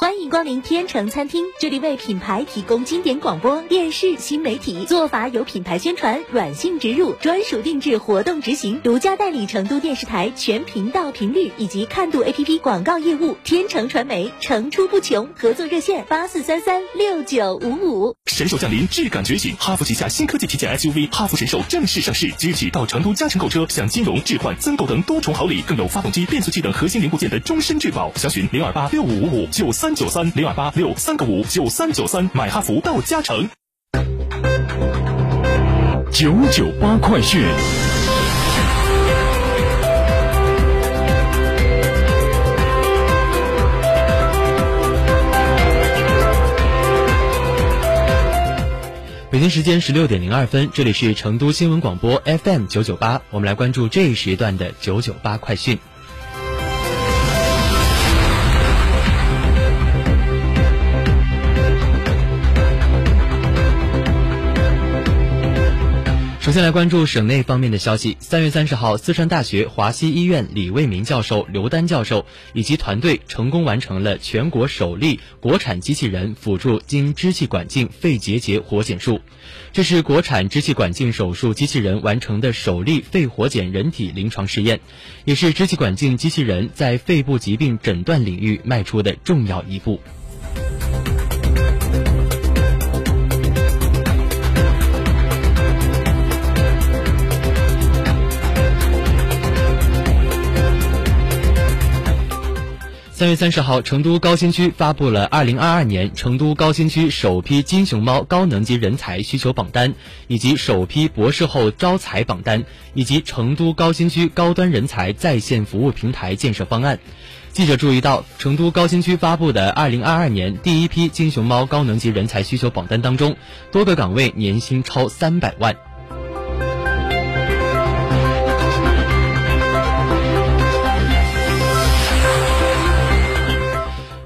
欢迎光临天成餐厅，这里为品牌提供经典广播电视新媒体做法有品牌宣传、软性植入、专属定制活动执行，独家代理成都电视台全频道频率以及看度 APP 广告业务。天成传媒层出不穷，合作热线八四三三六九五五。神兽降临，质感觉醒，哈弗旗下新科技旗舰 SUV 哈弗神兽正式上市，即日起到成都加诚购车享金融、置换、增购等多重好礼，更有发动机、变速器等核心零部件的终身质保。详询零二八六五五五九三九三零二八六三个五九三九三，买哈弗到嘉诚。九九八快讯。北京时间十六点零二分，这里是成都新闻广播 FM 九九八，我们来关注这一时段的九九八快讯。首先来关注省内方面的消息。三月三十号，四川大学华西医院李卫民教授、刘丹教授以及团队成功完成了全国首例国产机器人辅助经支气管镜肺结节活检术。这是国产支气管镜手术机器人完成的首例肺活检人体临床试验，也是支气管镜机器人在肺部疾病诊断领域迈出的重要一步。三月三十号，成都高新区发布了二零二二年成都高新区首批金熊猫高能级人才需求榜单，以及首批博士后招才榜单，以及成都高新区高端人才在线服务平台建设方案。记者注意到，成都高新区发布的二零二二年第一批金熊猫高能级人才需求榜单当中，多个岗位年薪超三百万。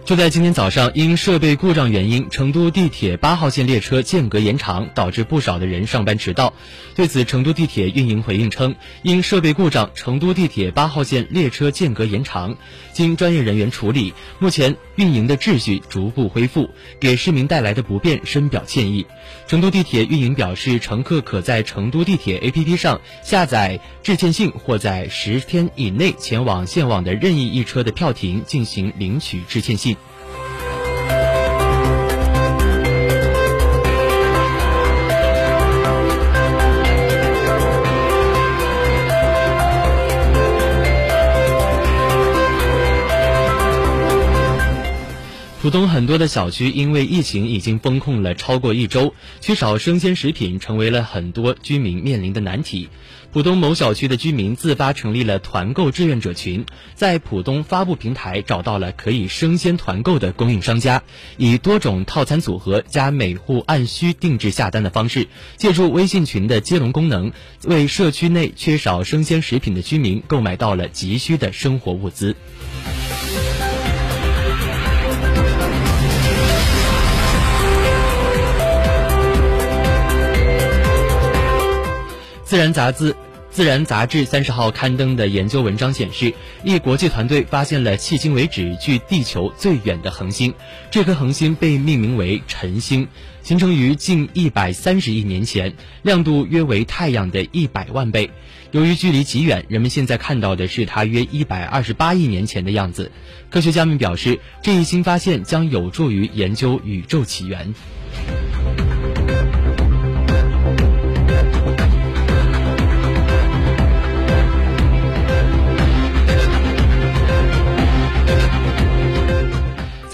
就在今天早上，因设备故障原因，成都地铁八号线列车间隔延长，导致不少的人上班迟到。对此，成都地铁运营回应称，因设备故障，成都地铁八号线列车间隔延长，经专业人员处理，目前运营的秩序逐步恢复，给市民带来的不便深表歉意。成都地铁运营表示，乘客可在成都地铁 APP 上下载致歉信，或在十天以内前往线网的任意一车的票亭进行领取致歉信。浦东很多的小区因为疫情已经封控了超过一周，缺少生鲜食品成为了很多居民面临的难题。浦东某小区的居民自发成立了团购志愿者群，在浦东发布平台找到了可以生鲜团购的供应商家，以多种套餐组合加每户按需定制下单的方式，借助微信群的接龙功能，为社区内缺少生鲜食品的居民购买到了急需的生活物资。自然杂志。自然》杂志三十号刊登的研究文章显示，一国际团队发现了迄今为止距地球最远的恒星，这颗恒星被命名为晨星，形成于近一百三十亿年前，亮度约为太阳的一百万倍。由于距离极远，人们现在看到的是它约一百二十八亿年前的样子。科学家们表示，这一新发现将有助于研究宇宙起源。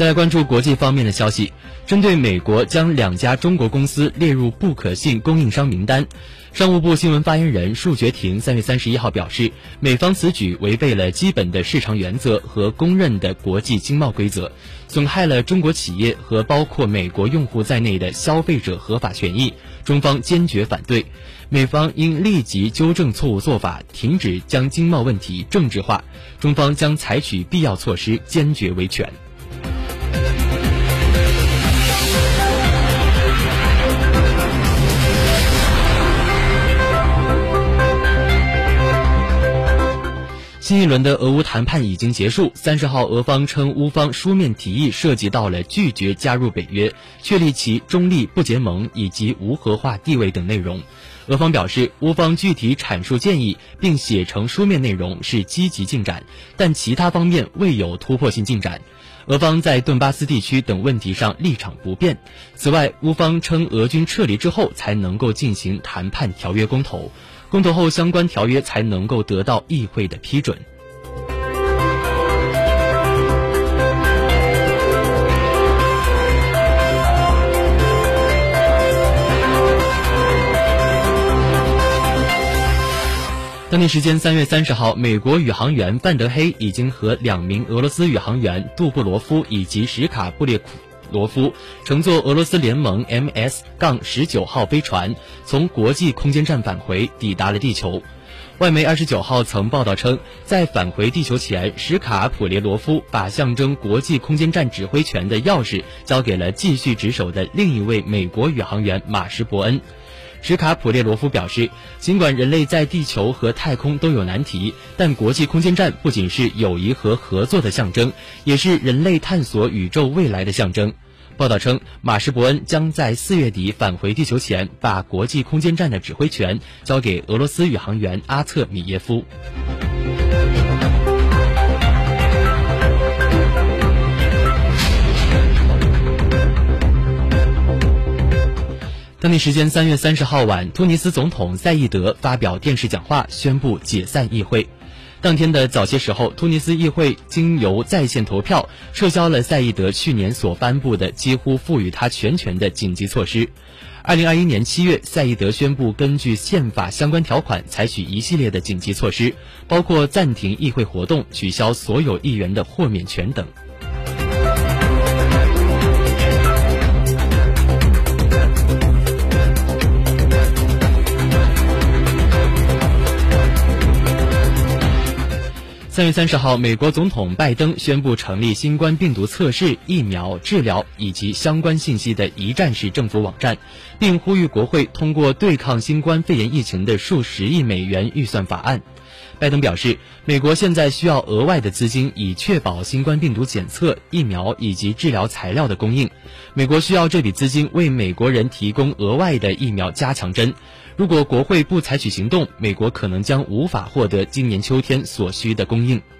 再来关注国际方面的消息，针对美国将两家中国公司列入不可信供应商名单，商务部新闻发言人束觉婷三月三十一号表示，美方此举违背了基本的市场原则和公认的国际经贸规则，损害了中国企业和包括美国用户在内的消费者合法权益，中方坚决反对，美方应立即纠正错误做法，停止将经贸问题政治化，中方将采取必要措施，坚决维权。新一轮的俄乌谈判已经结束。三十号，俄方称乌方书面提议涉及到了拒绝加入北约、确立其中立不结盟以及无核化地位等内容。俄方表示，乌方具体阐述建议并写成书面内容是积极进展，但其他方面未有突破性进展。俄方在顿巴斯地区等问题上立场不变。此外，乌方称俄军撤离之后才能够进行谈判条约公投。公投后，相关条约才能够得到议会的批准。当地时间三月三十号，美国宇航员范德黑已经和两名俄罗斯宇航员杜布罗夫以及什卡布列库。罗夫乘坐俄罗斯联盟 MS- 杠十九号飞船从国际空间站返回，抵达了地球。外媒二十九号曾报道称，在返回地球前，史卡普列罗夫把象征国际空间站指挥权的钥匙交给了继续值守的另一位美国宇航员马什伯恩。史卡普列罗夫表示，尽管人类在地球和太空都有难题，但国际空间站不仅是友谊和合作的象征，也是人类探索宇宙未来的象征。报道称，马什伯恩将在四月底返回地球前，把国际空间站的指挥权交给俄罗斯宇航员阿特米耶夫。当地时间三月三十号晚，突尼斯总统赛义德发表电视讲话，宣布解散议会。当天的早些时候，突尼斯议会经由在线投票撤销了赛义德去年所颁布的几乎赋予他全权的紧急措施。二零二一年七月，赛义德宣布根据宪法相关条款采取一系列的紧急措施，包括暂停议会活动、取消所有议员的豁免权等。三月三十号，美国总统拜登宣布成立新冠病毒测试、疫苗、治疗以及相关信息的一站式政府网站，并呼吁国会通过对抗新冠肺炎疫情的数十亿美元预算法案。拜登表示，美国现在需要额外的资金，以确保新冠病毒检测、疫苗以及治疗材料的供应。美国需要这笔资金为美国人提供额外的疫苗加强针。如果国会不采取行动，美国可能将无法获得今年秋天所需的供应应。